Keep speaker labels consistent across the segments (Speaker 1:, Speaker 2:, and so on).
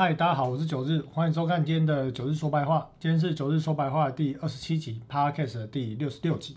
Speaker 1: 嗨，大家好，我是九日，欢迎收看今天的九日说白话。今天是九日说白话第二十七集，Podcast 的第六十六集。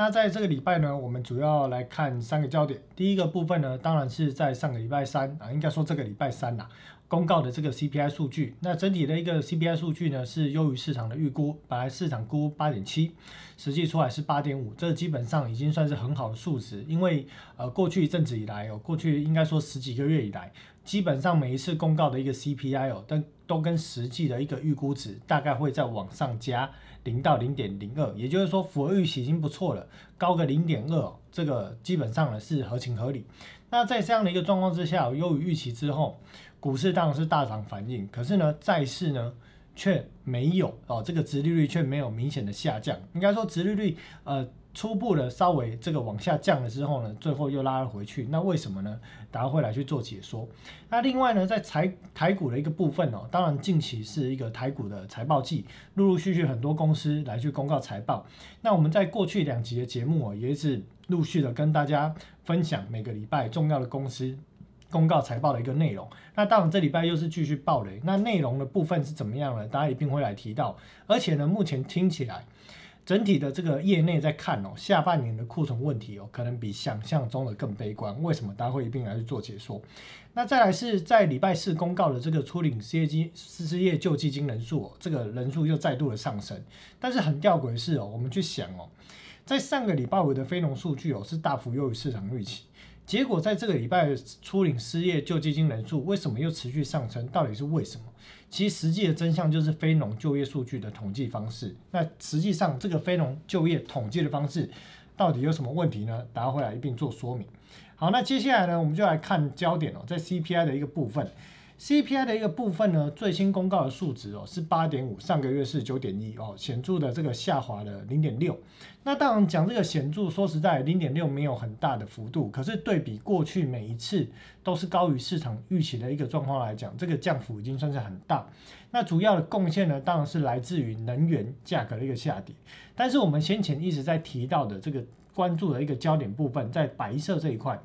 Speaker 1: 那在这个礼拜呢，我们主要来看三个焦点。第一个部分呢，当然是在上个礼拜三啊，应该说这个礼拜三呐，公告的这个 CPI 数据。那整体的一个 CPI 数据呢，是优于市场的预估，本来市场估八点七，实际出来是八点五，这基本上已经算是很好的数值。因为呃，过去一阵子以来哦，过去应该说十几个月以来。基本上每一次公告的一个 CPI 哦，都都跟实际的一个预估值大概会在往上加零到零点零二，也就是说符合预期已经不错了，高个零点二，这个基本上呢是合情合理。那在这样的一个状况之下，优于预期之后，股市当然是大涨反应，可是呢债市呢却没有哦，这个殖利率却没有明显的下降，应该说殖利率呃。初步的稍微这个往下降了之后呢，最后又拉了回去。那为什么呢？大家会来去做解说。那另外呢，在财台股的一个部分哦，当然近期是一个台股的财报季，陆陆续续很多公司来去公告财报。那我们在过去两集的节目哦，也是陆续的跟大家分享每个礼拜重要的公司公告财报的一个内容。那当然这礼拜又是继续爆雷。那内容的部分是怎么样呢？大家一定会来提到。而且呢，目前听起来。整体的这个业内在看哦，下半年的库存问题哦，可能比想象中的更悲观。为什么？大家会一并来去做解说。那再来是在礼拜四公告的这个初领失业金失业救济金人数，这个人数又再度的上升。但是很吊诡的是哦，我们去想哦，在上个礼拜五的非农数据哦，是大幅优于市场预期。结果在这个礼拜初领失业救济金人数为什么又持续上升？到底是为什么？其实实际的真相就是非农就业数据的统计方式。那实际上这个非农就业统计的方式到底有什么问题呢？大家会来一并做说明。好，那接下来呢，我们就来看焦点哦，在 CPI 的一个部分。CPI 的一个部分呢，最新公告的数值哦是八点五，上个月是九点一哦，显著的这个下滑了零点六。那当然讲这个显著，说实在，零点六没有很大的幅度，可是对比过去每一次都是高于市场预期的一个状况来讲，这个降幅已经算是很大。那主要的贡献呢，当然是来自于能源价格的一个下跌。但是我们先前一直在提到的这个关注的一个焦点部分，在白色这一块。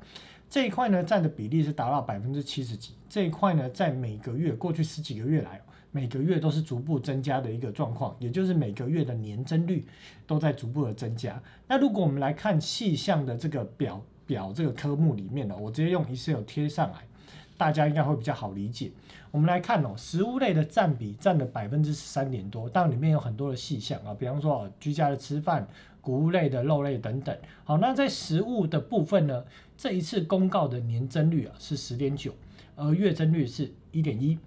Speaker 1: 这一块呢，占的比例是达到百分之七十几。这一块呢，在每个月过去十几个月来，每个月都是逐步增加的一个状况，也就是每个月的年增率都在逐步的增加。那如果我们来看细项的这个表表这个科目里面呢，我直接用 Excel 贴上来，大家应该会比较好理解。我们来看哦，食物类的占比占了百分之十三点多，但里面有很多的细项啊，比方说居家的吃饭。谷物类的肉类等等，好，那在食物的部分呢？这一次公告的年增率啊是十点九，而月增率是一点一。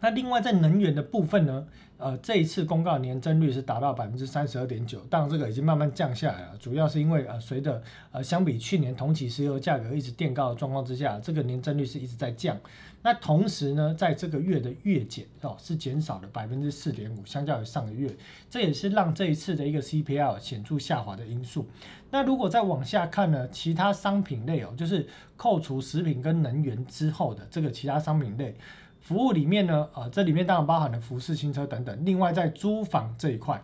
Speaker 1: 那另外在能源的部分呢？呃，这一次公告年增率是达到百分之三十二点九，当然这个已经慢慢降下来了，主要是因为呃，随着呃相比去年同期石油价格一直垫高的状况之下，这个年增率是一直在降。那同时呢，在这个月的月减哦是减少了百分之四点五，相较于上个月，这也是让这一次的一个 CPI 显著下滑的因素。那如果再往下看呢，其他商品类哦，就是扣除食品跟能源之后的这个其他商品类。服务里面呢，呃，这里面当然包含了服饰、新车等等。另外，在租房这一块，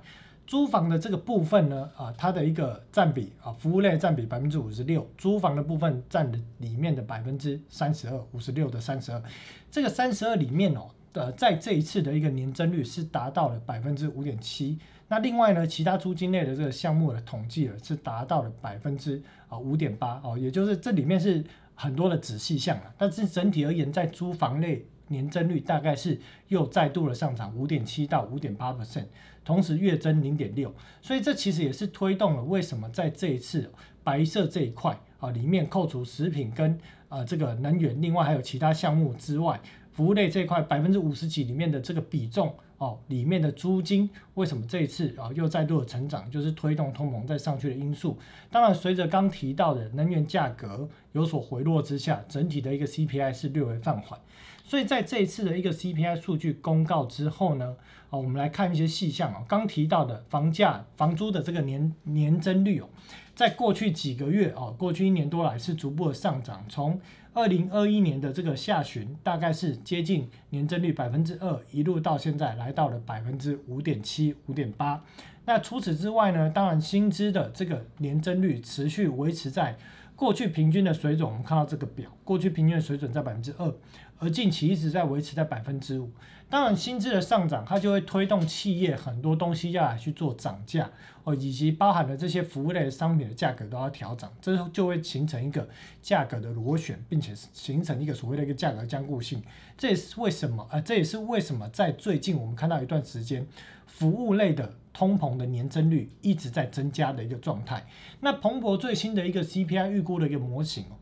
Speaker 1: 租房的这个部分呢，啊，它的一个占比啊，服务类占比百分之五十六，租房的部分占的里面的百分之三十二，五十六的三十二。这个三十二里面哦，呃，在这一次的一个年增率是达到了百分之五点七。那另外呢，其他租金类的这个项目的统计了是达到了百分之啊五点八哦，也就是这里面是很多的仔细项啊。但是整体而言，在租房类。年增率大概是又再度的上涨五点七到五点八 percent，同时月增零点六，所以这其实也是推动了为什么在这一次白色这一块啊里面扣除食品跟呃这个能源，另外还有其他项目之外，服务类这一块百分之五十几里面的这个比重哦里面的租金为什么这一次啊又再度的成长，就是推动通膨再上去的因素。当然随着刚提到的能源价格有所回落之下，整体的一个 CPI 是略微放缓。所以在这一次的一个 CPI 数据公告之后呢，啊，我们来看一些细项啊，刚提到的房价、房租的这个年年增率哦，在过去几个月哦，过去一年多来是逐步的上涨，从二零二一年的这个下旬，大概是接近年增率百分之二，一路到现在来到了百分之五点七、五点八。那除此之外呢，当然薪资的这个年增率持续维持在过去平均的水准，我们看到这个表，过去平均的水准在百分之二，而近期一直在维持在百分之五。当然，薪资的上涨，它就会推动企业很多东西要来去做涨价哦，以及包含了这些服务类的商品的价格都要调整，这就会形成一个价格的螺旋，并且形成一个所谓的一个价格僵固性。这也是为什么啊？这也是为什么在最近我们看到一段时间，服务类的通膨的年增率一直在增加的一个状态。那彭博最新的一个 CPI 预估的一个模型哦。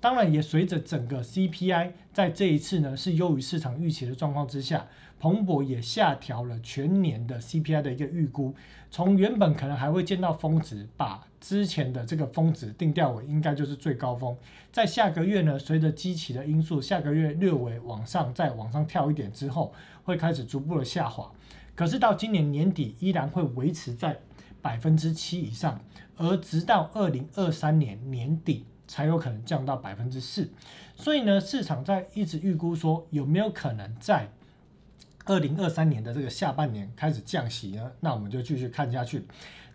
Speaker 1: 当然，也随着整个 CPI 在这一次呢是优于市场预期的状况之下，彭博也下调了全年的 CPI 的一个预估，从原本可能还会见到峰值，把之前的这个峰值定调为应该就是最高峰，在下个月呢，随着基期的因素，下个月略微往上再往上跳一点之后，会开始逐步的下滑，可是到今年年底依然会维持在百分之七以上，而直到二零二三年年底。才有可能降到百分之四，所以呢，市场在一直预估说有没有可能在二零二三年的这个下半年开始降息呢？那我们就继续看下去。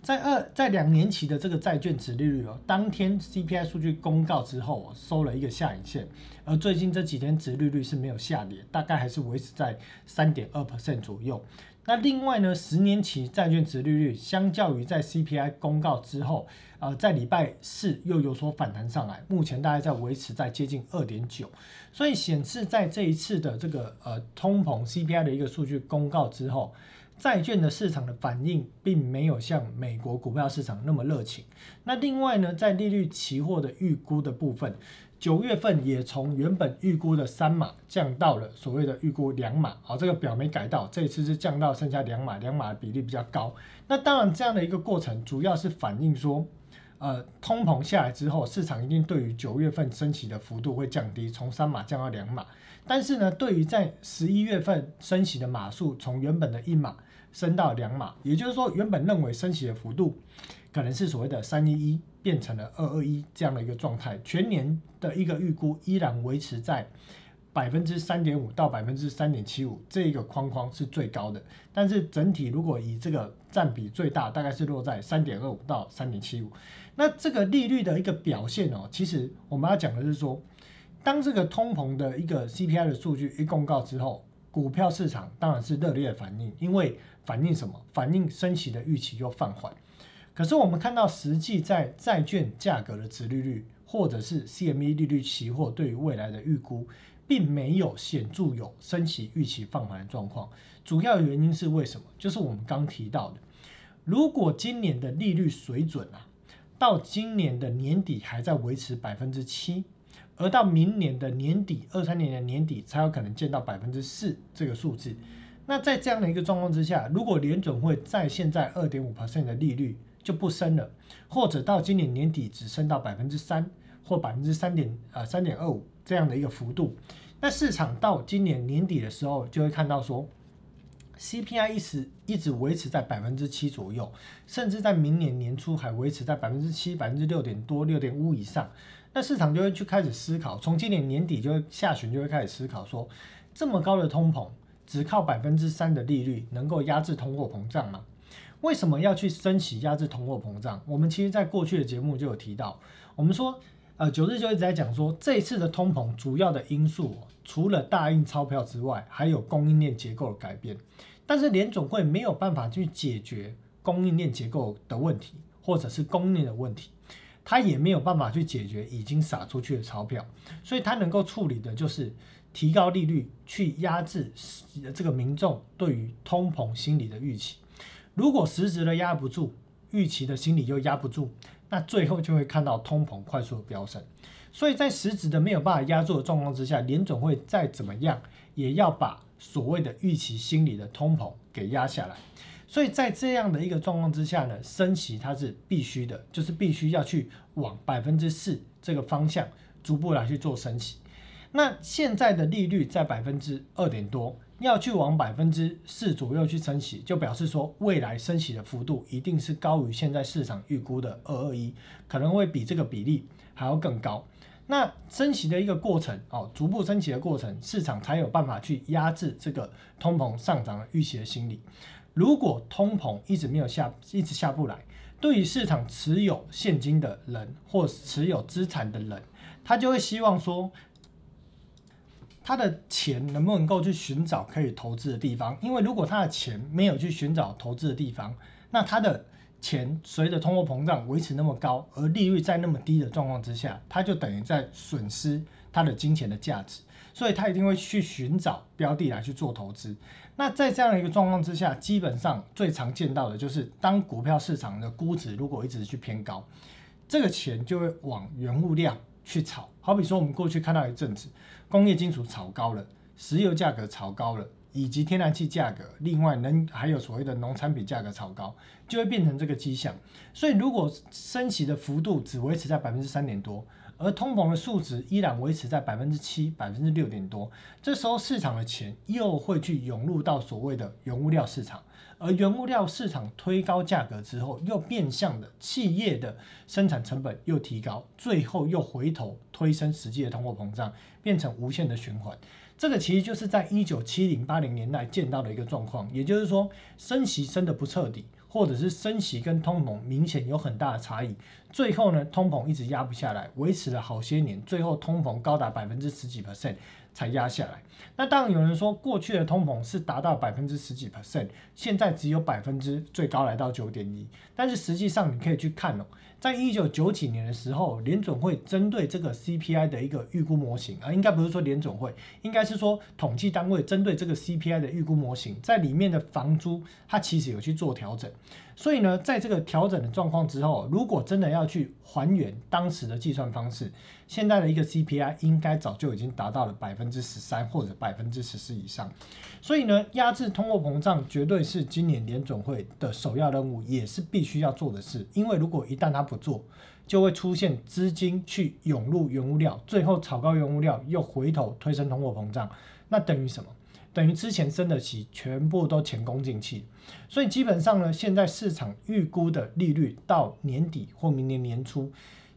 Speaker 1: 在二在两年期的这个债券值利率哦，当天 CPI 数据公告之后，收了一个下影线，而最近这几天值利率是没有下跌，大概还是维持在三点二 percent 左右。那另外呢，十年期债券值利率相较于在 CPI 公告之后，呃，在礼拜四又有所反弹上来，目前大概在维持在接近二点九，所以显示在这一次的这个呃通膨 CPI 的一个数据公告之后，债券的市场的反应并没有像美国股票市场那么热情。那另外呢，在利率期货的预估的部分。九月份也从原本预估的三码降到了所谓的预估两码，好，这个表没改到，这一次是降到剩下两码，两码的比例比较高。那当然这样的一个过程，主要是反映说，呃，通膨下来之后，市场一定对于九月份升息的幅度会降低，从三码降到两码。但是呢，对于在十一月份升息的码数，从原本的一码升到两码，也就是说，原本认为升息的幅度可能是所谓的三一一。变成了二二一这样的一个状态，全年的一个预估依然维持在百分之三点五到百分之三点七五这一个框框是最高的，但是整体如果以这个占比最大，大概是落在三点二五到三点七五。那这个利率的一个表现哦，其实我们要讲的是说，当这个通膨的一个 CPI 的数据一公告之后，股票市场当然是热烈反应，因为反映什么？反映升息的预期又放缓。可是我们看到，实际在债券价格的值利率，或者是 CME 利率期货对于未来的预估，并没有显著有升息预期放缓的状况。主要原因是为什么？就是我们刚提到的，如果今年的利率水准啊，到今年的年底还在维持百分之七，而到明年的年底，二三年的年底才有可能见到百分之四这个数字。那在这样的一个状况之下，如果联准会在现在二点五 percent 的利率，就不升了，或者到今年年底只升到百分之三或百分之三点呃三点二五这样的一个幅度，那市场到今年年底的时候就会看到说，CPI 一直一直维持在百分之七左右，甚至在明年年初还维持在百分之七百分之六点多六点五以上，那市场就会去开始思考，从今年年底就会下旬就会开始思考说，这么高的通膨，只靠百分之三的利率能够压制通货膨胀吗？为什么要去升息压制通货膨胀？我们其实在过去的节目就有提到，我们说，呃，九日就一直在讲说，这一次的通膨主要的因素，除了大印钞票之外，还有供应链结构的改变。但是联总会没有办法去解决供应链结构的问题，或者是供应链的问题，它也没有办法去解决已经撒出去的钞票，所以它能够处理的就是提高利率，去压制这个民众对于通膨心理的预期。如果实质的压不住，预期的心理又压不住，那最后就会看到通膨快速飙升。所以在实质的没有办法压住的状况之下，联总会再怎么样，也要把所谓的预期心理的通膨给压下来。所以在这样的一个状况之下呢，升息它是必须的，就是必须要去往百分之四这个方向逐步来去做升息。那现在的利率在百分之二点多。要去往百分之四左右去升息，就表示说未来升息的幅度一定是高于现在市场预估的二二一，可能会比这个比例还要更高。那升息的一个过程哦，逐步升息的过程，市场才有办法去压制这个通膨上涨的预期的心理。如果通膨一直没有下，一直下不来，对于市场持有现金的人或持有资产的人，他就会希望说，他的钱能不能够去寻找可以投资的地方？因为如果他的钱没有去寻找投资的地方，那他的钱随着通货膨胀维持那么高，而利率在那么低的状况之下，他就等于在损失他的金钱的价值，所以他一定会去寻找标的来去做投资。那在这样一个状况之下，基本上最常见到的就是当股票市场的估值如果一直去偏高，这个钱就会往原物料去炒。好比说，我们过去看到一阵子，工业金属炒高了，石油价格炒高了。以及天然气价格，另外能还有所谓的农产品价格炒高，就会变成这个迹象。所以如果升息的幅度只维持在百分之三点多，而通膨的数值依然维持在百分之七、百分之六点多，这时候市场的钱又会去涌入到所谓的原物料市场，而原物料市场推高价格之后，又变相的企业的生产成本又提高，最后又回头推升实际的通货膨胀，变成无限的循环。这个其实就是在一九七零八零年代见到的一个状况，也就是说，升息升的不彻底，或者是升息跟通膨明显有很大的差异，最后呢，通膨一直压不下来，维持了好些年，最后通膨高达百分之十几 percent 才压下来。那当然有人说，过去的通膨是达到百分之十几 percent，现在只有百分之最高来到九点一，但是实际上你可以去看哦。在一九九几年的时候，联准会针对这个 CPI 的一个预估模型啊，应该不是说联准会，应该是说统计单位针对这个 CPI 的预估模型，在里面的房租它其实有去做调整。所以呢，在这个调整的状况之后，如果真的要去还原当时的计算方式，现在的一个 CPI 应该早就已经达到了百分之十三或者百分之十四以上。所以呢，压制通货膨胀绝对是今年联总会的首要任务，也是必须要做的事。因为如果一旦它不做，就会出现资金去涌入原物料，最后炒高原物料，又回头推升通货膨胀，那等于什么？等于之前升的息全部都前功尽弃。所以基本上呢，现在市场预估的利率到年底或明年年初，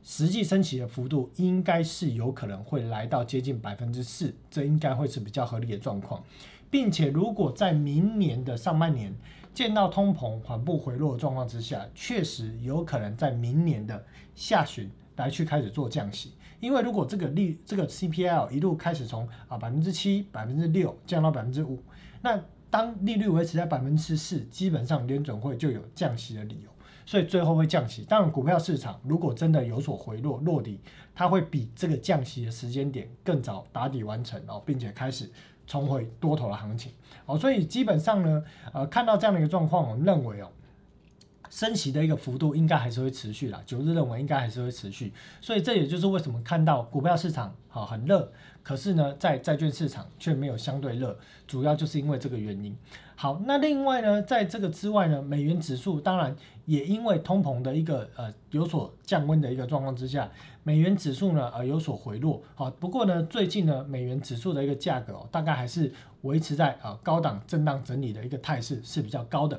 Speaker 1: 实际升息的幅度应该是有可能会来到接近百分之四，这应该会是比较合理的状况。并且，如果在明年的上半年见到通膨缓步回落的状况之下，确实有可能在明年的下旬来去开始做降息。因为如果这个利这个 CPL 一路开始从啊百分之七、百分之六降到百分之五，那当利率维持在百分之四，基本上联准会就有降息的理由，所以最后会降息。当然，股票市场如果真的有所回落落底，它会比这个降息的时间点更早打底完成哦，并且开始。重回多头的行情，哦，所以基本上呢，呃，看到这样的一个状况，我们认为哦，升息的一个幅度应该还是会持续啦，九日认为应该还是会持续，所以这也就是为什么看到股票市场好很热，可是呢，在债券市场却没有相对热，主要就是因为这个原因。好，那另外呢，在这个之外呢，美元指数当然也因为通膨的一个呃有所降温的一个状况之下，美元指数呢呃有所回落。好，不过呢，最近呢，美元指数的一个价格哦，大概还是维持在呃高档震荡整理的一个态势是比较高的。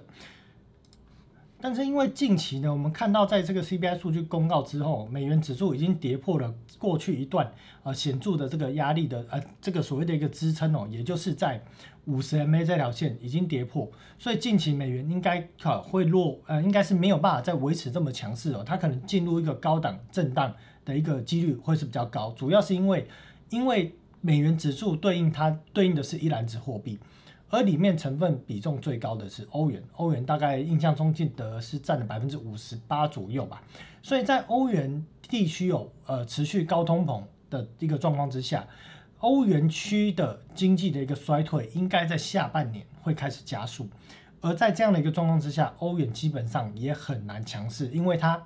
Speaker 1: 但是因为近期呢，我们看到在这个 CPI 数据公告之后，美元指数已经跌破了过去一段呃显著的这个压力的呃这个所谓的一个支撑哦，也就是在。五十 MA 这条线已经跌破，所以近期美元应该可会落，呃，应该是没有办法再维持这么强势哦，它可能进入一个高档震荡的一个几率会是比较高，主要是因为因为美元指数对应它对应的是一篮子货币，而里面成分比重最高的是欧元，欧元大概印象中记得是占了百分之五十八左右吧，所以在欧元地区有呃持续高通膨的一个状况之下。欧元区的经济的一个衰退，应该在下半年会开始加速，而在这样的一个状况之下，欧元基本上也很难强势，因为它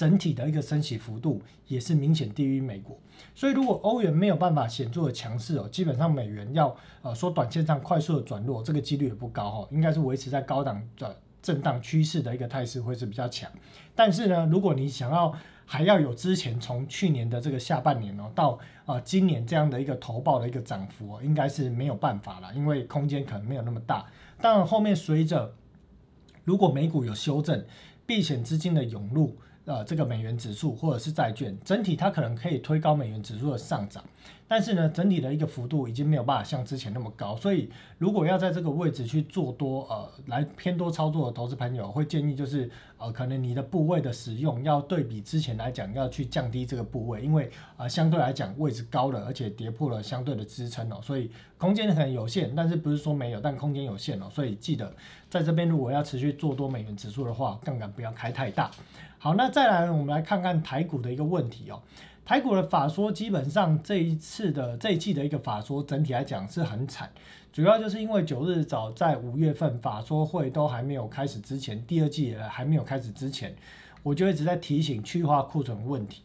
Speaker 1: 整体的一个升息幅度也是明显低于美国，所以如果欧元没有办法显著的强势哦，基本上美元要呃说短线上快速的转弱，这个几率也不高哈，应该是维持在高档的震荡趋势的一个态势会是比较强，但是呢，如果你想要还要有之前从去年的这个下半年哦，到啊今年这样的一个投报的一个涨幅哦，应该是没有办法了，因为空间可能没有那么大。当然后面随着如果美股有修正，避险资金的涌入，呃，这个美元指数或者是债券整体它可能可以推高美元指数的上涨。但是呢，整体的一个幅度已经没有办法像之前那么高，所以如果要在这个位置去做多，呃，来偏多操作的投资朋友，会建议就是呃，可能你的部位的使用要对比之前来讲，要去降低这个部位，因为啊，相对来讲位置高了，而且跌破了相对的支撑哦，所以空间可能有限，但是不是说没有，但空间有限哦，所以记得在这边如果要持续做多美元指数的话，杠杆不要开太大。好，那再来我们来看看台股的一个问题哦。台股的法说基本上这一次的这一季的一个法说整体来讲是很惨，主要就是因为九日早在五月份法说会都还没有开始之前，第二季还没有开始之前，我就一直在提醒去化库存问题。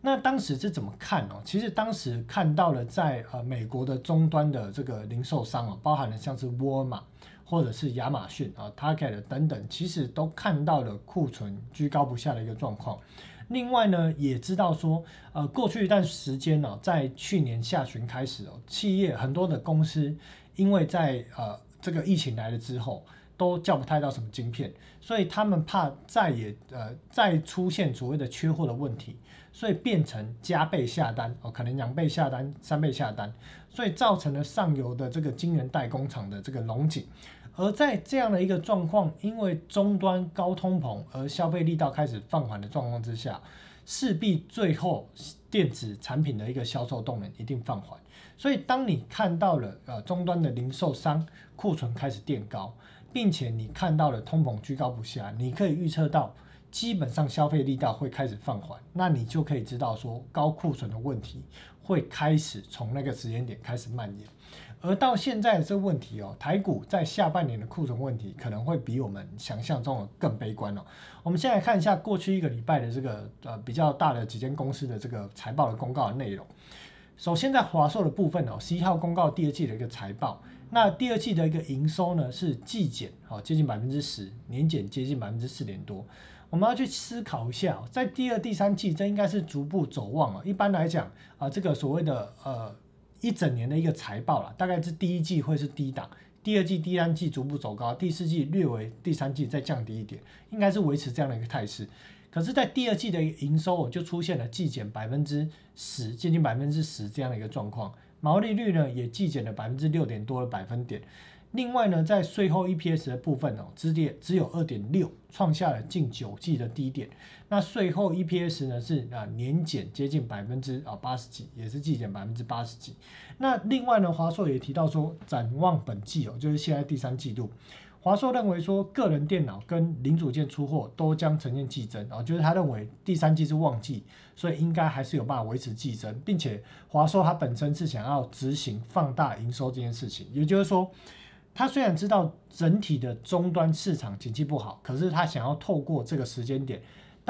Speaker 1: 那当时是怎么看哦？其实当时看到了在呃美国的终端的这个零售商啊，包含了像是沃尔玛或者是亚马逊啊、Target 等等，其实都看到了库存居高不下的一个状况。另外呢，也知道说，呃，过去一段时间呢，在去年下旬开始哦，企业很多的公司，因为在呃这个疫情来了之后，都叫不太到什么晶片，所以他们怕再也呃再出现所谓的缺货的问题，所以变成加倍下单哦，可能两倍下单、三倍下单，所以造成了上游的这个晶圆代工厂的这个龙井。而在这样的一个状况，因为终端高通膨而消费力道开始放缓的状况之下，势必最后电子产品的一个销售动能一定放缓。所以，当你看到了呃终端的零售商库存开始垫高，并且你看到了通膨居高不下，你可以预测到基本上消费力道会开始放缓，那你就可以知道说高库存的问题会开始从那个时间点开始蔓延。而到现在这个问题哦，台股在下半年的库存问题可能会比我们想象中的更悲观哦。我们先来看一下过去一个礼拜的这个呃比较大的几间公司的这个财报的公告的内容。首先在华硕的部分哦，十一号公告第二季的一个财报，那第二季的一个营收呢是季减哦接近百分之十，年减接近百分之四点多。我们要去思考一下，在第二、第三季这应该是逐步走旺了。一般来讲啊，这个所谓的呃。一整年的一个财报了，大概是第一季会是低档，第二季、第三季逐步走高，第四季略为第三季再降低一点，应该是维持这样的一个态势。可是，在第二季的营收就出现了季减百分之十，接近百分之十这样的一个状况，毛利率呢也季减了百分之六点多的百分点。另外呢，在税后 EPS 的部分哦，只跌只有二点六，创下了近九季的低点。那税后 EPS 呢是啊年减接近百分之啊八十几，也是季减百分之八十几。那另外呢，华硕也提到说，展望本季哦，就是现在第三季度，华硕认为说，个人电脑跟零组件出货都将呈现季增，啊，就是他认为第三季是旺季，所以应该还是有办法维持季增，并且华硕它本身是想要执行放大营收这件事情，也就是说。他虽然知道整体的终端市场景气不好，可是他想要透过这个时间点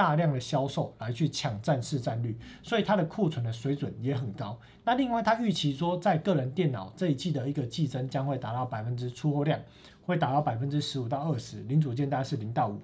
Speaker 1: 大量的销售来去抢占市占率，所以它的库存的水准也很高。那另外，它预期说，在个人电脑这一季的一个季增将会达到百分之出货量会达到百分之十五到二十，零组件大概是零到五。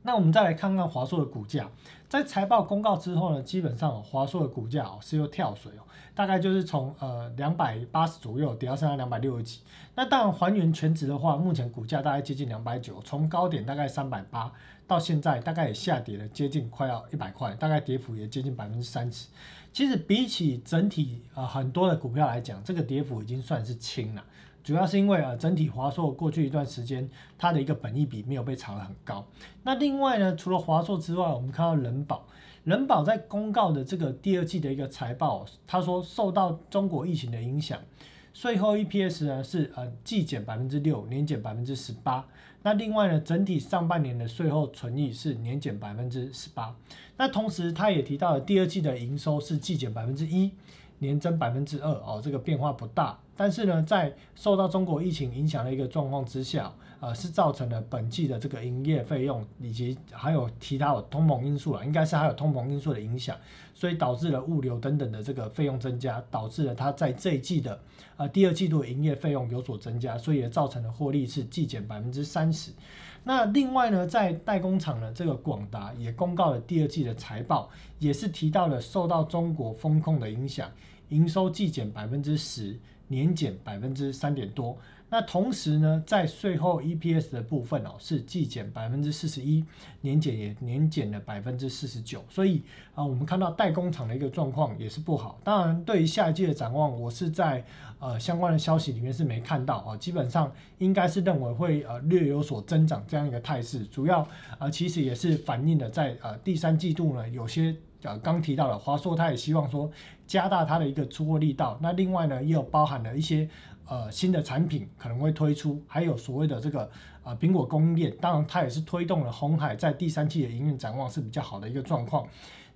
Speaker 1: 那我们再来看看华硕的股价，在财报公告之后呢，基本上华硕的股价哦是又跳水哦。大概就是从呃两百八十左右跌到剩下两百六十几。那当然还原全值的话，目前股价大概接近两百九，从高点大概三百八到现在大概也下跌了接近快要一百块，大概跌幅也接近百分之三十。其实比起整体呃很多的股票来讲，这个跌幅已经算是轻了。主要是因为啊整体华硕过去一段时间它的一个本益比没有被炒得很高。那另外呢，除了华硕之外，我们看到人保。人保在公告的这个第二季的一个财报，他说受到中国疫情的影响，税后 EPS 呢是呃季减百分之六，年减百分之十八。那另外呢，整体上半年的税后存益是年减百分之十八。那同时他也提到了第二季的营收是季减百分之一，年增百分之二哦，这个变化不大。但是呢，在受到中国疫情影响的一个状况之下，呃，是造成了本季的这个营业费用以及还有其他的通膨因素了，应该是还有通膨因素的影响，所以导致了物流等等的这个费用增加，导致了它在这一季的呃第二季度营业费用有所增加，所以也造成了获利是季减百分之三十。那另外呢，在代工厂的这个广达也公告了第二季的财报，也是提到了受到中国风控的影响，营收季减百分之十。年减百分之三点多。那同时呢，在税后 EPS 的部分哦，是季减百分之四十一，年减也年减了百分之四十九。所以啊，我们看到代工厂的一个状况也是不好。当然，对于下一季的展望，我是在呃相关的消息里面是没看到啊，基本上应该是认为会呃略有所增长这样一个态势。主要啊，其实也是反映了在呃第三季度呢，有些呃刚提到了华硕，他也希望说加大它的一个出货力道。那另外呢，也有包含了一些。呃，新的产品可能会推出，还有所谓的这个呃苹果供应链，当然它也是推动了红海在第三季的营运展望是比较好的一个状况。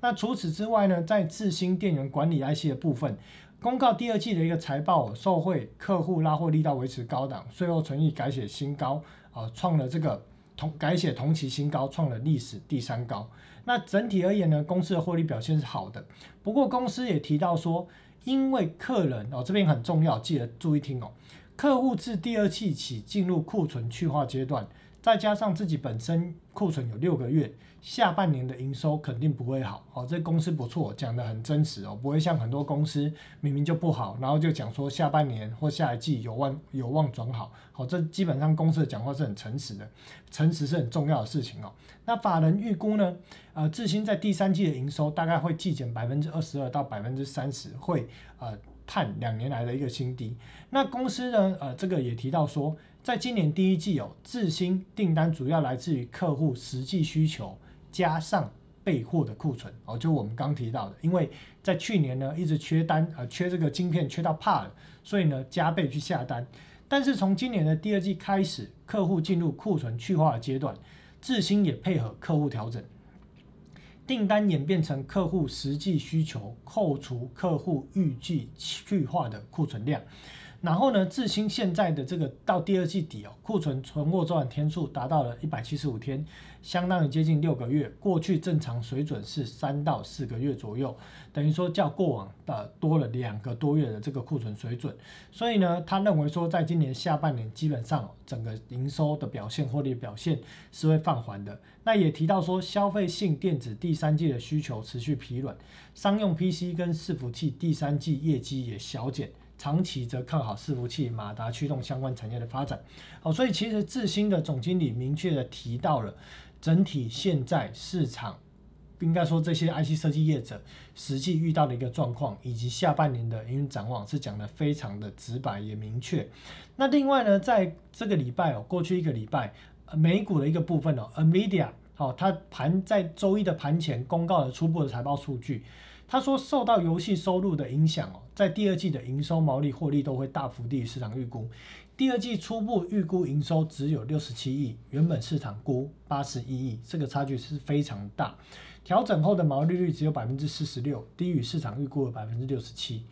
Speaker 1: 那除此之外呢，在智新电源管理 IC 的部分，公告第二季的一个财报，受惠客户拉货力道维持高档，税后存益改写新高，啊，创了这个同改写同期新高，创了历史第三高。那整体而言呢，公司的获利表现是好的，不过公司也提到说。因为客人哦，这边很重要，记得注意听哦。客户自第二季起进入库存去化阶段，再加上自己本身库存有六个月。下半年的营收肯定不会好，哦，这公司不错，讲的很真实哦，不会像很多公司明明就不好，然后就讲说下半年或下一季有望有望转好，好，这基本上公司的讲话是很诚实的，诚实是很重要的事情哦。那法人预估呢，呃，智新在第三季的营收大概会季减百分之二十二到百分之三十，会呃探两年来的一个新低。那公司呢，呃，这个也提到说，在今年第一季有智新订单主要来自于客户实际需求。加上备货的库存哦，就我们刚提到的，因为在去年呢一直缺单啊，缺这个晶片缺到怕了，所以呢加倍去下单。但是从今年的第二季开始，客户进入库存去化的阶段，智新也配合客户调整，订单演变成客户实际需求扣除客户预计去化的库存量。然后呢，智新现在的这个到第二季底哦，库存存货周转天数达到了一百七十五天，相当于接近六个月。过去正常水准是三到四个月左右，等于说较过往的多了两个多月的这个库存水准。所以呢，他认为说，在今年下半年基本上整个营收的表现、获利表现是会放缓的。那也提到说，消费性电子第三季的需求持续疲软，商用 PC 跟伺服器第三季业绩也小减。长期则看好伺服器、马达驱动相关产业的发展。好，所以其实智新的总经理明确的提到了整体现在市场，应该说这些 IC 设计业者实际遇到的一个状况，以及下半年的营运展望是讲的非常的直白也明确。那另外呢，在这个礼拜哦，过去一个礼拜美股的一个部分哦，Nvidia 好，它盘在周一的盘前公告了初步的财报数据。他说，受到游戏收入的影响哦，在第二季的营收、毛利、获利都会大幅低于市场预估。第二季初步预估营收只有六十七亿，原本市场估八十一亿，这个差距是非常大。调整后的毛利率只有百分之四十六，低于市场预估的百分之六十七。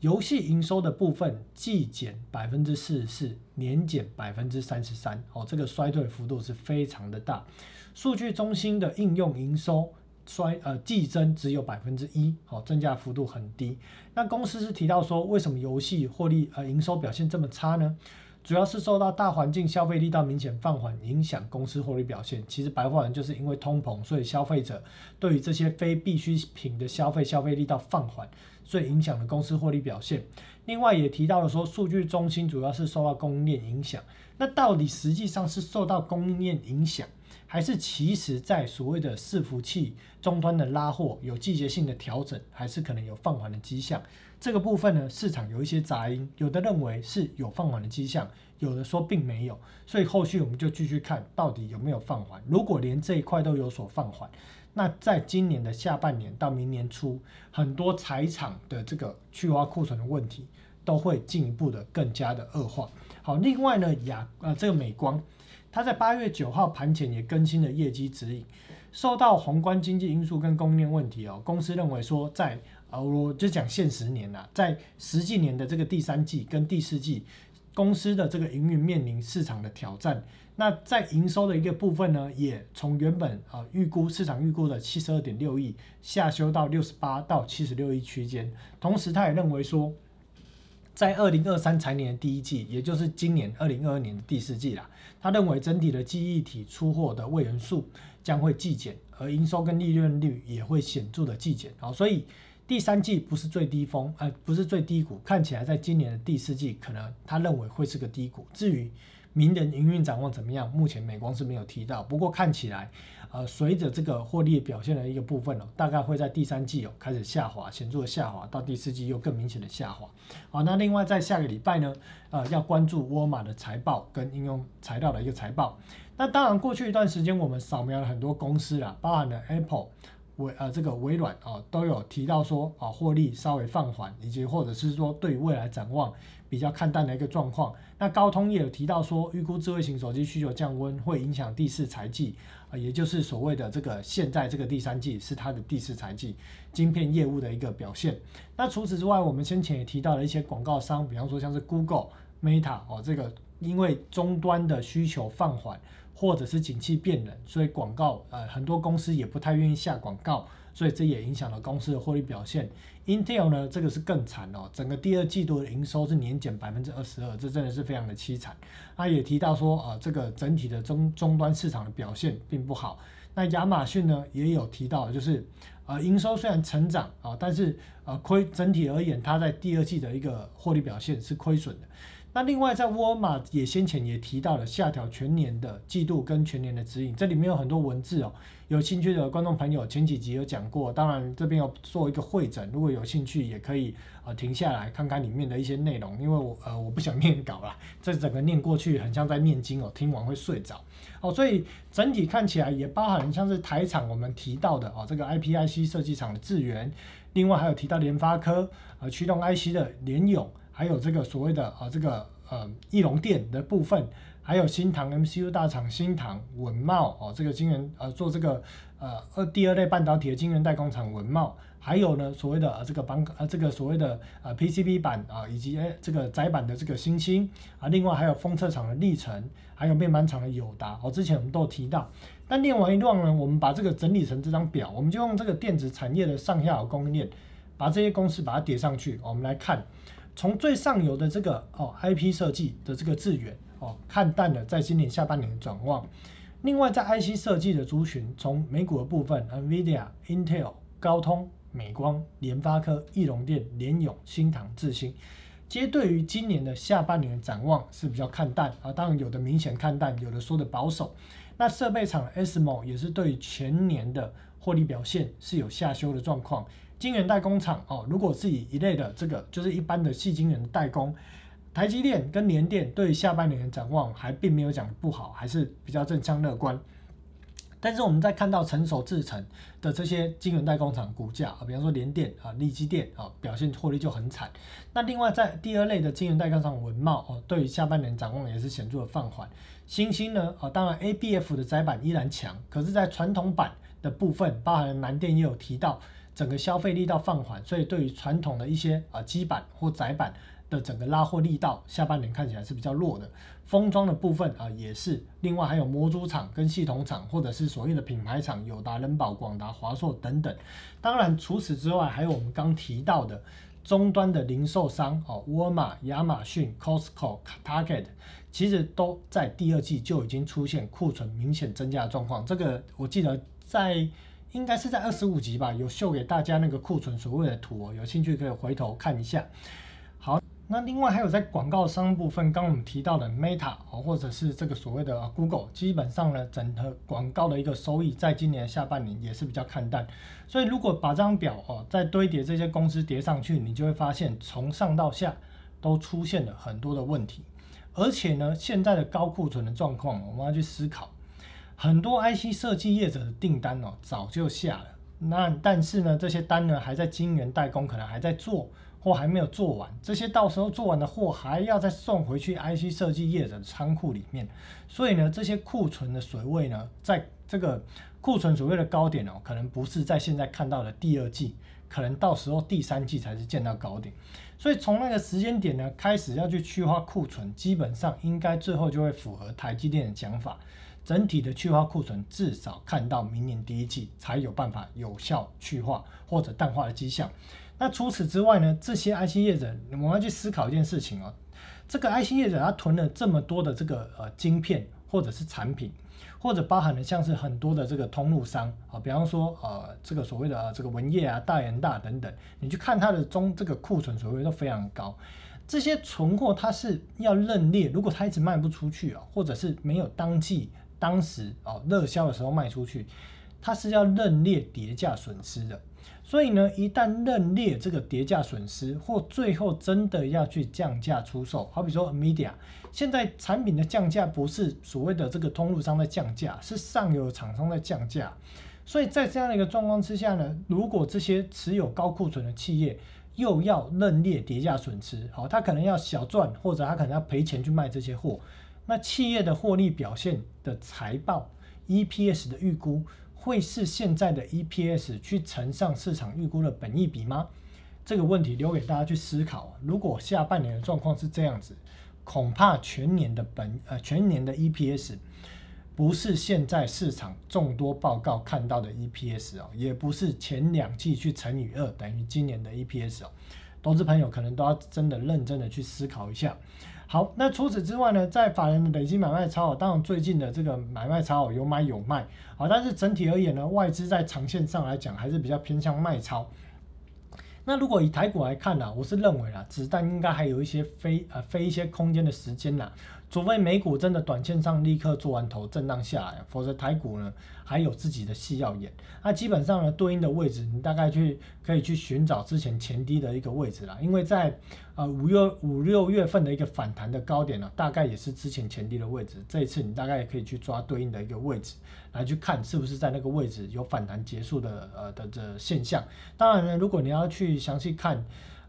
Speaker 1: 游戏营收的部分季减百分之四十四，年减百分之三十三，哦，这个衰退幅度是非常的大。数据中心的应用营收。衰呃季增只有百分之一，好增加幅度很低。那公司是提到说，为什么游戏获利呃营收表现这么差呢？主要是受到大环境消费力道明显放缓，影响公司获利表现。其实白话文就是因为通膨，所以消费者对于这些非必需品的消费消费力道放缓，最影响的公司获利表现。另外也提到了说，数据中心主要是受到供应链影响。那到底实际上是受到供应链影响？还是其实，在所谓的伺服器终端的拉货有季节性的调整，还是可能有放缓的迹象。这个部分呢，市场有一些杂音，有的认为是有放缓的迹象，有的说并没有。所以后续我们就继续看到底有没有放缓。如果连这一块都有所放缓，那在今年的下半年到明年初，很多财厂的这个去化库存的问题都会进一步的更加的恶化。好，另外呢，亚呃这个美光。它在八月九号盘前也更新了业绩指引，受到宏观经济因素跟供应链问题哦，公司认为说在呃我就讲现实年呐，在实际年的这个第三季跟第四季，公司的这个营运面临市场的挑战。那在营收的一个部分呢，也从原本啊预估市场预估的七十二点六亿下修到六十八到七十六亿区间。同时，他也认为说。在二零二三财年的第一季，也就是今年二零二二年的第四季啦，他认为整体的记忆体出货的位元数将会季减，而营收跟利润率也会显著的季减。好，所以第三季不是最低峰，呃，不是最低谷，看起来在今年的第四季可能他认为会是个低谷。至于明年营运展望怎么样，目前美光是没有提到。不过看起来，呃，随着这个获利表现的一个部分哦，大概会在第三季哦开始下滑，显著的下滑，到第四季又更明显的下滑。好，那另外在下个礼拜呢，呃，要关注沃尔玛的财报跟应用材料的一个财报。那当然，过去一段时间我们扫描了很多公司啦，包含了 Apple。微呃，这个微软哦，都有提到说啊，获利稍微放缓，以及或者是说对未来展望比较看淡的一个状况。那高通也有提到说，预估智慧型手机需求降温会影响第四财季啊，也就是所谓的这个现在这个第三季是它的第四财季晶片业务的一个表现。那除此之外，我们先前也提到了一些广告商，比方说像是 Google、Meta 哦，这个因为终端的需求放缓。或者是景气变冷，所以广告呃很多公司也不太愿意下广告，所以这也影响了公司的获利表现。Intel 呢，这个是更惨哦，整个第二季度的营收是年减百分之二十二，这真的是非常的凄惨。他也提到说啊，这个整体的终终端市场的表现并不好。那亚马逊呢也有提到，就是呃营收虽然成长啊，但是呃亏整体而言，它在第二季的一个获利表现是亏损的。那另外，在沃尔玛也先前也提到了下调全年的季度跟全年的指引，这里面有很多文字哦。有兴趣的观众朋友，前几集有讲过，当然这边要做一个会诊，如果有兴趣也可以啊停下来看看里面的一些内容，因为我呃我不想念稿啦，这整个念过去很像在念经哦，听完会睡着哦，所以整体看起来也包含像是台厂我们提到的哦，这个 IPIC 设计厂的智源，另外还有提到联发科呃驱动 IC 的联咏。还有这个所谓的啊，这个呃，翼龙电的部分，还有新唐 MCU 大厂新唐文茂哦，这个晶圆呃做这个呃二第二类半导体的晶圆代工厂文茂，还有呢所谓的呃这个板呃这个所谓的呃 PCB 板啊，以及诶这个窄板的这个新星啊，另外还有封测厂的历程，还有面板厂的友达哦，之前我们都有提到。那念完一段呢，我们把这个整理成这张表，我们就用这个电子产业的上下游供应链，把这些公司把它叠上去，我们来看。从最上游的这个哦，IP 设计的这个资源哦，看淡了在今年下半年的转望。另外，在 IC 设计的族群，从美股的部分，NVIDIA、Intel、高通、美光、联发科、翼龙电、联咏、新唐、智新，皆对于今年的下半年的展望是比较看淡啊。当然，有的明显看淡，有的说的保守。那设备厂 SMO 也是对全年的获利表现是有下修的状况。晶圆代工厂哦，如果是以一类的这个，就是一般的细晶圆代工，台积电跟联电对下半年的展望还并没有讲不好，还是比较正向乐观。但是我们在看到成熟制程的这些晶圆代工厂股价啊，比方说联电啊、力基电啊，表现获利就很惨。那另外在第二类的晶圆代工厂文茂哦，对于下半年展望也是显著的放缓。新兴呢啊，当然 ABF 的窄板依然强，可是，在传统板的部分，包含南电也有提到。整个消费力道放缓，所以对于传统的一些啊基板或窄板的整个拉货力道，下半年看起来是比较弱的。封装的部分啊也是，另外还有模组厂跟系统厂，或者是所谓的品牌厂，友达、人保、广达、华硕等等。当然除此之外，还有我们刚提到的终端的零售商哦，沃尔玛、亚马逊、Costco、Target，其实都在第二季就已经出现库存明显增加的状况。这个我记得在。应该是在二十五集吧，有秀给大家那个库存所谓的图哦，有兴趣可以回头看一下。好，那另外还有在广告商部分，刚我们提到的 Meta 哦，或者是这个所谓的 Google，基本上呢，整个广告的一个收益，在今年下半年也是比较看淡。所以如果把这张表哦，再堆叠这些公司叠上去，你就会发现从上到下都出现了很多的问题，而且呢，现在的高库存的状况，我们要去思考。很多 IC 设计业者的订单哦早就下了，那但是呢这些单呢还在晶圆代工，可能还在做或还没有做完，这些到时候做完的货还要再送回去 IC 设计业者的仓库里面，所以呢这些库存的水位呢，在这个库存所谓的高点哦，可能不是在现在看到的第二季，可能到时候第三季才是见到高点，所以从那个时间点呢开始要去去化库存，基本上应该最后就会符合台积电的讲法。整体的去化库存至少看到明年第一季才有办法有效去化或者淡化的迹象。那除此之外呢？这些 IC 业者，我们要去思考一件事情哦。这个 IC 业者他囤了这么多的这个呃晶片或者是产品，或者包含了像是很多的这个通路商啊，比方说呃这个所谓的这个文业啊、大元大等等，你去看它的中这个库存所谓都非常高。这些存货它是要认列，如果它一直卖不出去啊，或者是没有当季当时哦热销的时候卖出去，它是要认列跌价损失的。所以呢，一旦认列这个跌价损失，或最后真的要去降价出售，好比说 Media，现在产品的降价不是所谓的这个通路商在降价，是上游厂商在降价。所以在这样的一个状况之下呢，如果这些持有高库存的企业又要认列跌价损失，好，他可能要小赚，或者他可能要赔钱去卖这些货，那企业的获利表现的财报 EPS 的预估。会是现在的 EPS 去乘上市场预估的本益比吗？这个问题留给大家去思考。如果下半年的状况是这样子，恐怕全年的本呃全年的 EPS 不是现在市场众多报告看到的 EPS 哦，也不是前两季去乘以二等于今年的 EPS 哦。投资朋友可能都要真的认真的去思考一下。好，那除此之外呢，在法人的累积买卖超，当然最近的这个买卖超有买有卖，好，但是整体而言呢，外资在长线上来讲还是比较偏向卖超。那如果以台股来看呢，我是认为啦，子弹应该还有一些飞呃飞一些空间的时间啦。除非美股真的短线上立刻做完头震荡下来，否则台股呢还有自己的戏要演。那基本上呢，对应的位置你大概去可以去寻找之前前低的一个位置啦，因为在呃五月五六月份的一个反弹的高点呢，大概也是之前前低的位置。这一次你大概也可以去抓对应的一个位置来去看是不是在那个位置有反弹结束的呃的这现象。当然呢，如果你要去详细看。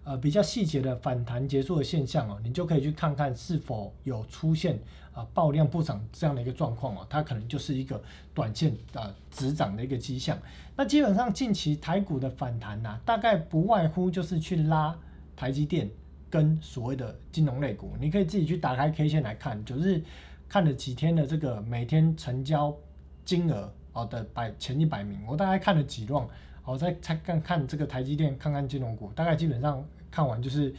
Speaker 1: 呃，比较细节的反弹结束的现象哦，你就可以去看看是否有出现啊爆量不涨这样的一个状况哦，它可能就是一个短线啊止涨的一个迹象。那基本上近期台股的反弹呐，大概不外乎就是去拉台积电跟所谓的金融类股，你可以自己去打开 K 线来看，就是看了几天的这个每天成交金额哦的百前一百名，我大概看了几浪。好，再再看看这个台积电，看看金融股，大概基本上看完就是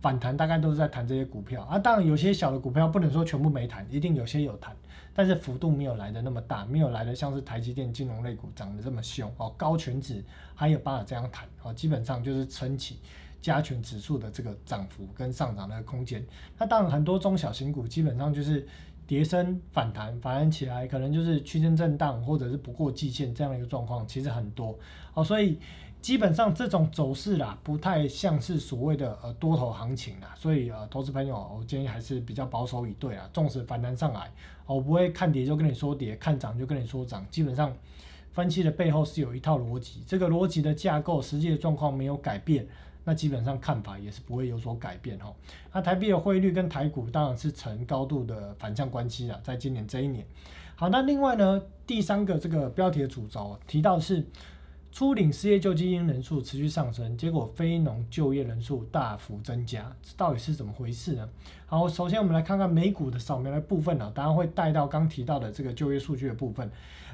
Speaker 1: 反弹，大概都是在谈这些股票啊。当然有些小的股票不能说全部没谈，一定有些有谈，但是幅度没有来的那么大，没有来的像是台积电金融类股涨得这么凶哦。高权指还有办法这样谈哦，基本上就是撑起加权指数的这个涨幅跟上涨的空间。那当然很多中小型股基本上就是。跌升反弹，反弹起来可能就是区间震荡，或者是不过季线这样的一个状况，其实很多哦，所以基本上这种走势啦，不太像是所谓的呃多头行情啦，所以呃投资朋友，我建议还是比较保守以对啊，纵使反弹上来，我不会看跌就跟你说跌，看涨就跟你说涨，基本上分析的背后是有一套逻辑，这个逻辑的架构，实际的状况没有改变。那基本上看法也是不会有所改变哈。那台币的汇率跟台股当然是成高度的反向关系了，在今年这一年。好，那另外呢，第三个这个标题的主轴提到是初领失业救济金人数持续上升，结果非农就业人数大幅增加，这到底是怎么回事呢？好，首先我们来看看美股的扫描的部分呢，当然会带到刚提到的这个就业数据的部分。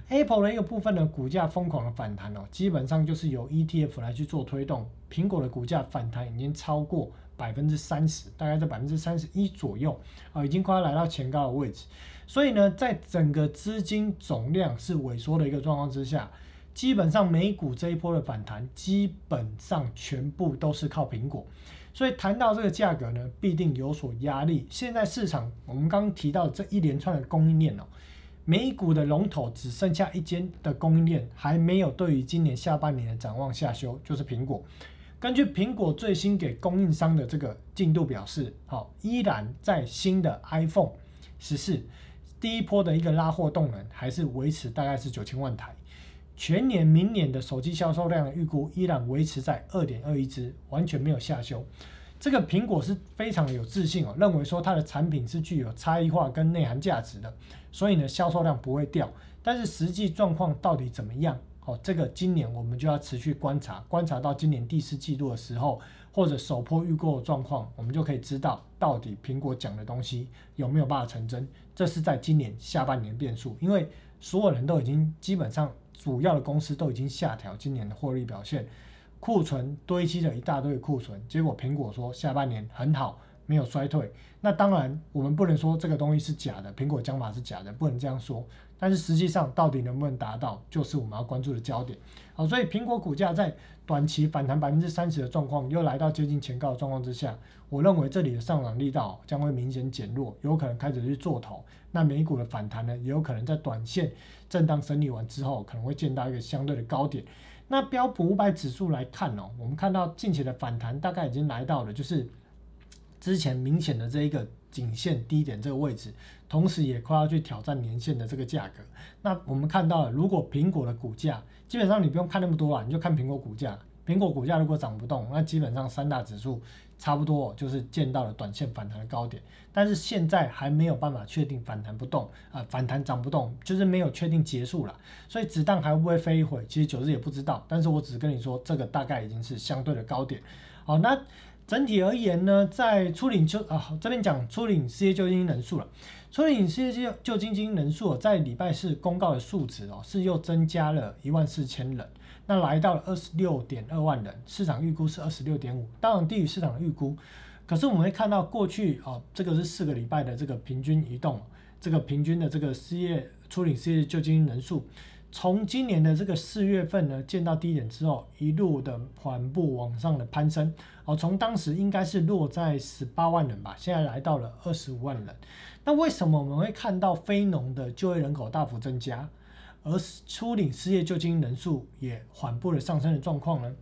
Speaker 1: Apple 的一个部分的股价疯狂的反弹哦，基本上就是由 ETF 来去做推动。苹果的股价反弹已经超过百分之三十，大概在百分之三十一左右啊，已经快要来到前高的位置。所以呢，在整个资金总量是萎缩的一个状况之下，基本上美股这一波的反弹基本上全部都是靠苹果。所以谈到这个价格呢，必定有所压力。现在市场我们刚刚提到这一连串的供应链哦。美股的龙头只剩下一间的供应链还没有对于今年下半年的展望下修，就是苹果。根据苹果最新给供应商的这个进度表示，好，依然在新的 iPhone 十四第一波的一个拉货动能还是维持大概是九千万台，全年明年的手机销售量预估依然维持在二点二亿只，完全没有下修。这个苹果是非常有自信哦，认为说它的产品是具有差异化跟内涵价值的，所以呢销售量不会掉。但是实际状况到底怎么样？哦，这个今年我们就要持续观察，观察到今年第四季度的时候，或者首波预购的状况，我们就可以知道到底苹果讲的东西有没有办法成真。这是在今年下半年变数，因为所有人都已经基本上主要的公司都已经下调今年的获利表现。库存堆积了一大堆库存，结果苹果说下半年很好，没有衰退。那当然，我们不能说这个东西是假的，苹果讲法是假的，不能这样说。但是实际上，到底能不能达到，就是我们要关注的焦点。好，所以苹果股价在短期反弹百分之三十的状况，又来到接近前高的状况之下，我认为这里的上涨力道将会明显减弱，有可能开始去做头。那美股的反弹呢，也有可能在短线震荡整理完之后，可能会见到一个相对的高点。那标普五百指数来看哦，我们看到近期的反弹大概已经来到了，就是之前明显的这一个颈线低点这个位置，同时也快要去挑战年线的这个价格。那我们看到了，如果苹果的股价，基本上你不用看那么多了，你就看苹果股价。苹果股价如果涨不动，那基本上三大指数差不多就是见到了短线反弹的高点。但是现在还没有办法确定反弹不动啊，反弹涨不动，就是没有确定结束了。所以子弹还会不会飞一会？其实九日也不知道。但是我只跟你说，这个大概已经是相对的高点。好，那整体而言呢，在初领就啊这边讲初领失业救济金人数了。初领失业救救济金人数在礼拜四公告的数值哦，是又增加了一万四千人。那来到了二十六点二万人，市场预估是二十六点五，当然低于市场的预估。可是我们会看到过去啊，这个是四个礼拜的这个平均移动，这个平均的这个失业处理失业救济人数，从今年的这个四月份呢见到低点之后，一路的缓步往上的攀升。哦，从当时应该是落在十八万人吧，现在来到了二十五万人。那为什么我们会看到非农的就业人口大幅增加？而初领失业救济金人数也缓步的上升的状况呢？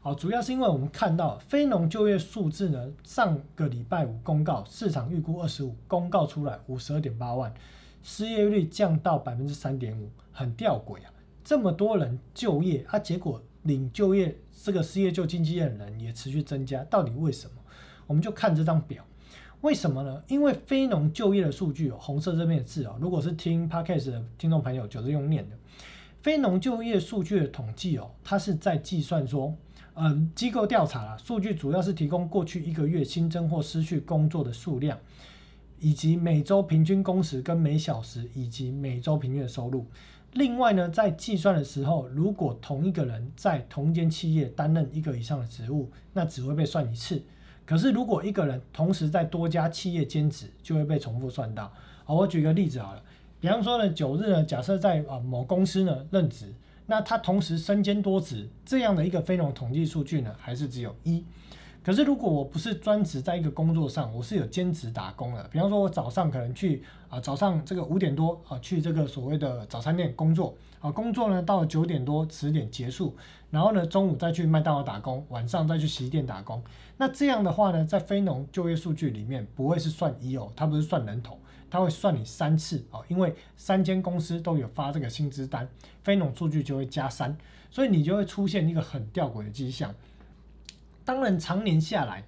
Speaker 1: 好，主要是因为我们看到非农就业数字呢，上个礼拜五公告，市场预估二十五，公告出来五十二点八万，失业率降到百分之三点五，很吊诡啊！这么多人就业啊，结果领就业这个失业救济金的人也持续增加，到底为什么？我们就看这张表。为什么呢？因为非农就业的数据哦，红色这边的字哦，如果是听 podcast 的听众朋友，就是用念的。非农就业数据的统计哦，它是在计算说，嗯，机构调查了数据，主要是提供过去一个月新增或失去工作的数量，以及每周平均工时跟每小时以及每周平均的收入。另外呢，在计算的时候，如果同一个人在同一间企业担任一个以上的职务，那只会被算一次。可是，如果一个人同时在多家企业兼职，就会被重复算到。好，我举个例子好了，比方说呢，九日呢，假设在啊某公司呢任职，那他同时身兼多职，这样的一个非农统计数据呢，还是只有一。可是，如果我不是专职在一个工作上，我是有兼职打工的。比方说，我早上可能去啊，早上这个五点多啊，去这个所谓的早餐店工作啊，工作呢到九点多十点结束，然后呢中午再去麦当劳打工，晚上再去洗衣店打工。那这样的话呢，在非农就业数据里面不会是算一哦，它不是算人头，它会算你三次哦，因为三间公司都有发这个薪资单，非农数据就会加三，所以你就会出现一个很吊诡的迹象。当然，常年下来，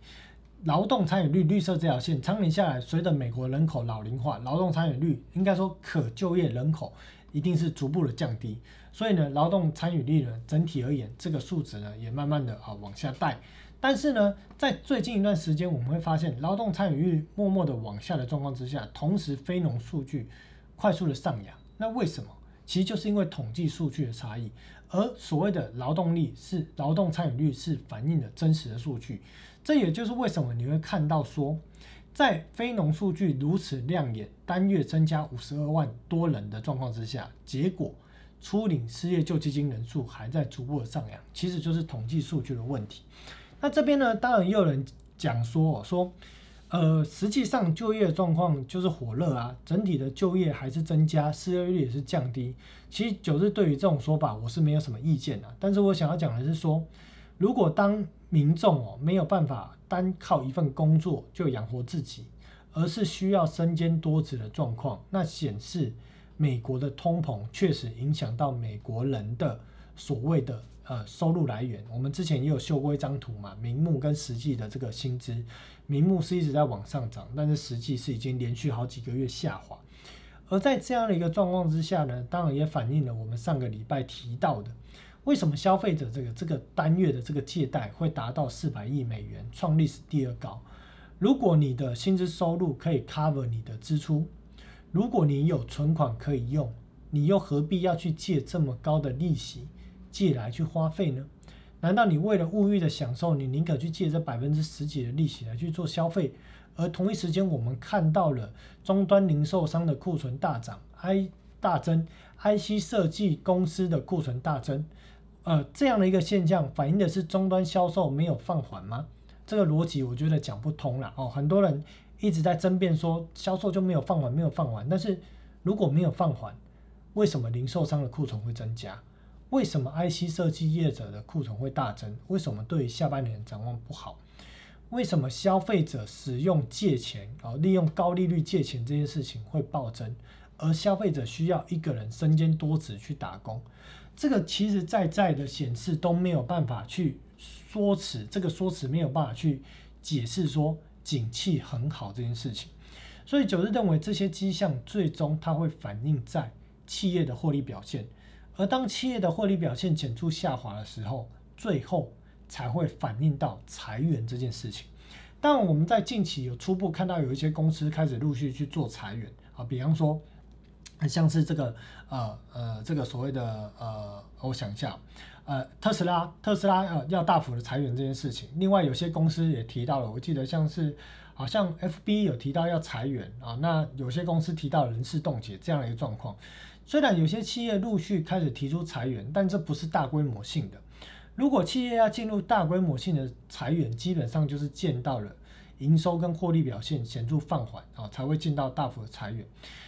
Speaker 1: 劳动参与率绿色这条线，常年下来，随着美国人口老龄化，劳动参与率应该说可就业人口一定是逐步的降低。所以呢，劳动参与率呢，整体而言，这个数值呢，也慢慢的啊往下带。但是呢，在最近一段时间，我们会发现劳动参与率默默的往下的状况之下，同时非农数据快速的上扬。那为什么？其实就是因为统计数据的差异。而所谓的劳动力是劳动参与率是反映的真实的数据，这也就是为什么你会看到说，在非农数据如此亮眼，单月增加五十二万多人的状况之下，结果初领失业救济金人数还在逐步的上扬，其实就是统计数据的问题。那这边呢，当然也有人讲说说。呃，实际上就业状况就是火热啊，整体的就业还是增加，失业率也是降低。其实九日对于这种说法我是没有什么意见的，但是我想要讲的是说，如果当民众哦没有办法单靠一份工作就养活自己，而是需要身兼多职的状况，那显示美国的通膨确实影响到美国人的所谓的。呃，收入来源，我们之前也有秀过一张图嘛，名目跟实际的这个薪资，名目是一直在往上涨，但是实际是已经连续好几个月下滑。而在这样的一个状况之下呢，当然也反映了我们上个礼拜提到的，为什么消费者这个这个单月的这个借贷会达到四百亿美元，创历史第二高。如果你的薪资收入可以 cover 你的支出，如果你有存款可以用，你又何必要去借这么高的利息？借来去花费呢？难道你为了物欲的享受，你宁可去借这百分之十几的利息来去做消费，而同一时间我们看到了终端零售商的库存大涨，I 大增，IC 设计公司的库存大增，呃，这样的一个现象反映的是终端销售没有放缓吗？这个逻辑我觉得讲不通了哦，很多人一直在争辩说销售就没有放缓，没有放缓，但是如果没有放缓，为什么零售商的库存会增加？为什么 IC 设计业者的库存会大增？为什么对下半年展望不好？为什么消费者使用借钱啊，利用高利率借钱这件事情会暴增？而消费者需要一个人身兼多职去打工，这个其实在在的显示都没有办法去说辞，这个说辞没有办法去解释说景气很好这件事情。所以九日认为这些迹象最终它会反映在企业的获利表现。而当企业的获利表现显著下滑的时候，最后才会反映到裁员这件事情。但我们在近期有初步看到有一些公司开始陆续去做裁员啊，比方说像是这个呃呃这个所谓的呃，我想一下，呃特斯拉特斯拉呃要大幅的裁员这件事情。另外有些公司也提到了，我记得像是好像 FB 有提到要裁员啊，那有些公司提到人事冻结这样的一个状况。虽然有些企业陆续开始提出裁员，但这不是大规模性的。如果企业要进入大规模性的裁员，基本上就是见到了营收跟获利表现显著放缓啊，才会进到大幅的裁员。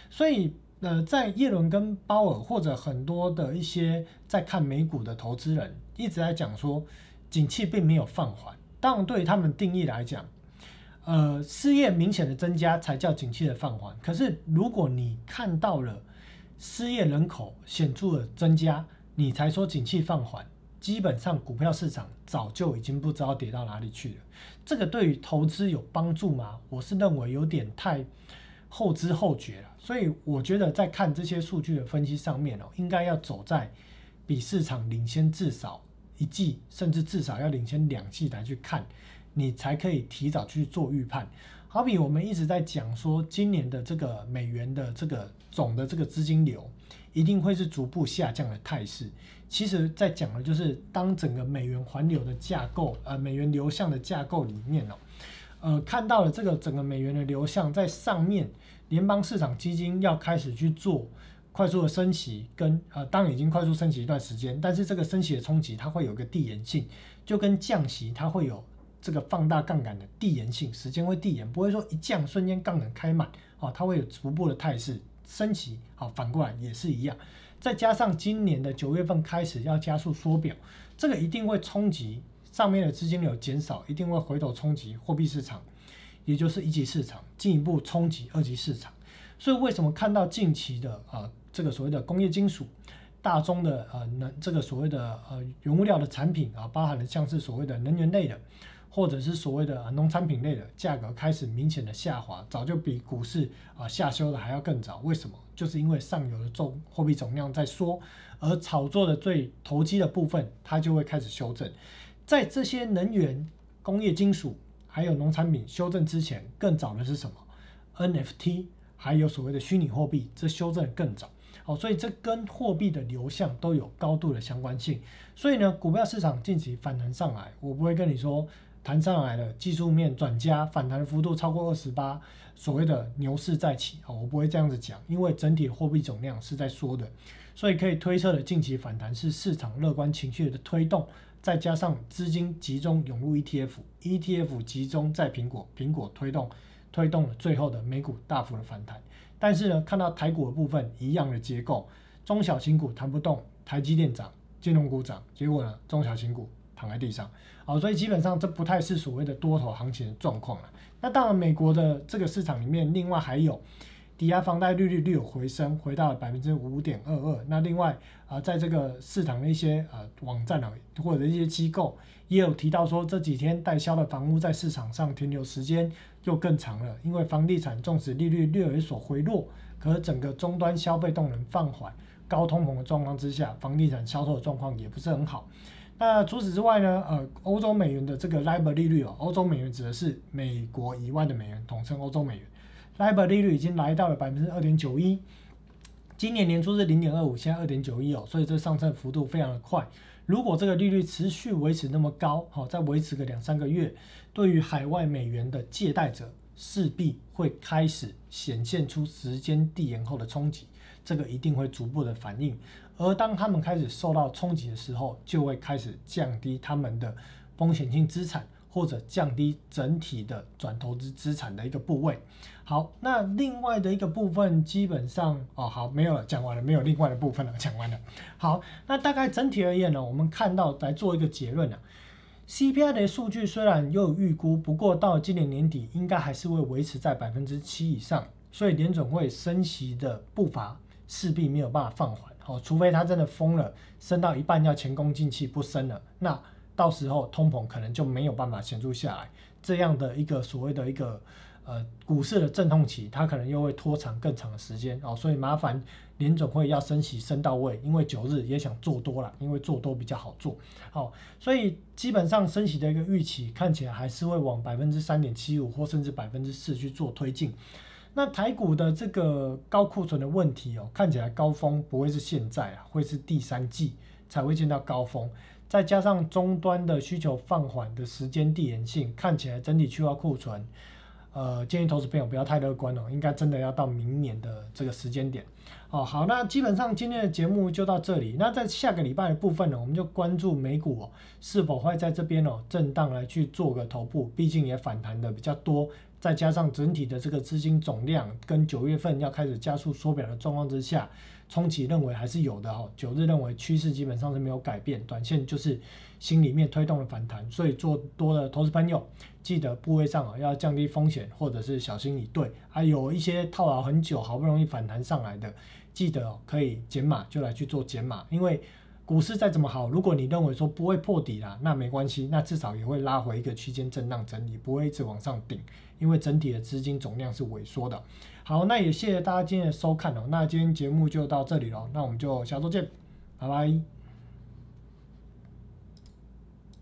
Speaker 1: 所以，呃，在耶伦跟鲍尔或者很多的一些在看美股的投资人一直在讲说，景气并没有放缓。当然，对于他们定义来讲，呃，失业明显的增加才叫景气的放缓。可是，如果你看到了，失业人口显著的增加，你才说景气放缓，基本上股票市场早就已经不知道跌到哪里去了。这个对于投资有帮助吗？我是认为有点太后知后觉了。所以我觉得在看这些数据的分析上面哦，应该要走在比市场领先至少一季，甚至至少要领先两季来去看，你才可以提早去做预判。好比我们一直在讲说，今年的这个美元的这个总的这个资金流一定会是逐步下降的态势。其实，在讲的就是当整个美元环流的架构，呃，美元流向的架构里面哦，呃，看到了这个整个美元的流向在上面，联邦市场基金要开始去做快速的升息，跟呃，当已经快速升息一段时间，但是这个升息的冲击它会有个递延性，就跟降息它会有。这个放大杠杆的递延性，时间会递延，不会说一降瞬间杠杆开满，哦，它会有逐步的态势升级，好，反过来也是一样。再加上今年的九月份开始要加速缩表，这个一定会冲击上面的资金流减少，一定会回头冲击货币市场，也就是一级市场，进一步冲击二级市场。所以为什么看到近期的啊这个所谓的工业金属、大宗的呃能这个所谓的呃原物料的产品啊，包含了像是所谓的能源类的。或者是所谓的农产品类的价格开始明显的下滑，早就比股市啊下修的还要更早。为什么？就是因为上游的总货币总量在缩，而炒作的最投机的部分，它就会开始修正。在这些能源、工业金属还有农产品修正之前，更早的是什么？NFT 还有所谓的虚拟货币，这修正更早。好，所以这跟货币的流向都有高度的相关性。所以呢，股票市场近期反弹上来，我不会跟你说。弹上来了，技术面转加，反弹幅度超过二十八，所谓的牛市再起啊，我不会这样子讲，因为整体货币总量是在缩的，所以可以推测的近期反弹是市场乐观情绪的推动，再加上资金集中涌入 ETF，ETF 集中在苹果，苹果推动推动了最后的美股大幅的反弹，但是呢，看到台股的部分一样的结构，中小型股弹不动，台积电涨，金融股涨，结果呢，中小型股。躺在地上，好，所以基本上这不太是所谓的多头行情的状况了。那当然，美国的这个市场里面，另外还有抵押房贷利率略有回升，回到了百分之五点二二。那另外啊，在这个市场的一些呃网站啊，或者一些机构也有提到说，这几天代销的房屋在市场上停留时间又更长了，因为房地产纵使利率略有所回落，可整个终端消费动能放缓，高通膨的状况之下，房地产销售的状况也不是很好。那除此之外呢？呃，欧洲美元的这个 LIBOR 利率哦，欧洲美元指的是美国以外的美元，统称欧洲美元。LIBOR 利率已经来到了百分之二点九一，今年年初是零点二五，现在二点九一哦，所以这上升幅度非常的快。如果这个利率持续维持那么高，好，再维持个两三个月，对于海外美元的借贷者势必会开始显现出时间递延后的冲击，这个一定会逐步的反应。而当他们开始受到冲击的时候，就会开始降低他们的风险性资产，或者降低整体的转投资资产的一个部位。好，那另外的一个部分基本上哦，好，没有了，讲完了，没有另外的部分了，讲完了。好，那大概整体而言呢，我们看到来做一个结论啊，CPI 的数据虽然又有预估，不过到今年年底应该还是会维持在百分之七以上，所以联总会升息的步伐势必没有办法放缓。哦，除非它真的疯了，升到一半要前功尽弃不升了，那到时候通膨可能就没有办法显著下来，这样的一个所谓的一个呃股市的阵痛期，它可能又会拖长更长的时间哦，所以麻烦联总会要升息升到位，因为九日也想做多了，因为做多比较好做，好，所以基本上升息的一个预期看起来还是会往百分之三点七五或甚至百分之四去做推进。那台股的这个高库存的问题哦，看起来高峰不会是现在啊，会是第三季才会见到高峰。再加上终端的需求放缓的时间递延性，看起来整体去化库存，呃，建议投资朋友不要太乐观哦，应该真的要到明年的这个时间点。哦，好，那基本上今天的节目就到这里。那在下个礼拜的部分呢，我们就关注美股哦，是否会在这边哦震荡来去做个头部，毕竟也反弹的比较多。再加上整体的这个资金总量跟九月份要开始加速缩表的状况之下，冲击认为还是有的哈。九日认为趋势基本上是没有改变，短线就是心里面推动了反弹，所以做多的投资朋友记得部位上啊要降低风险，或者是小心以对。还有一些套牢很久，好不容易反弹上来的，记得哦可以减码就来去做减码，因为。股市再怎么好，如果你认为说不会破底啦，那没关系，那至少也会拉回一个区间震荡整理，不会一直往上顶，因为整体的资金总量是萎缩的。好，那也谢谢大家今天的收看哦，那今天节目就到这里了，那我们就下周见，拜拜。